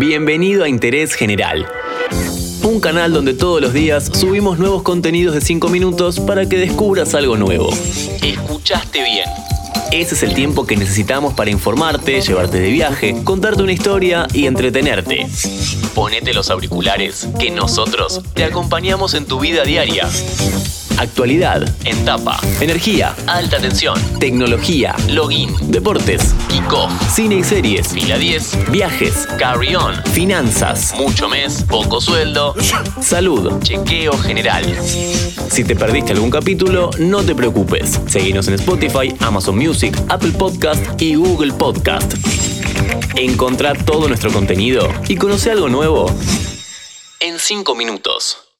Bienvenido a Interés General. Un canal donde todos los días subimos nuevos contenidos de 5 minutos para que descubras algo nuevo. Escuchaste bien. Ese es el tiempo que necesitamos para informarte, llevarte de viaje, contarte una historia y entretenerte. Ponete los auriculares, que nosotros te acompañamos en tu vida diaria. Actualidad, en tapa, energía, alta tensión, tecnología, login, deportes, kickoff, cine y series, fila 10, viajes, carry on, finanzas, mucho mes, poco sueldo, salud, chequeo general. Si te perdiste algún capítulo, no te preocupes. Seguinos en Spotify, Amazon Music, Apple Podcast y Google Podcast. Encontrá todo nuestro contenido y conoce algo nuevo. En 5 minutos.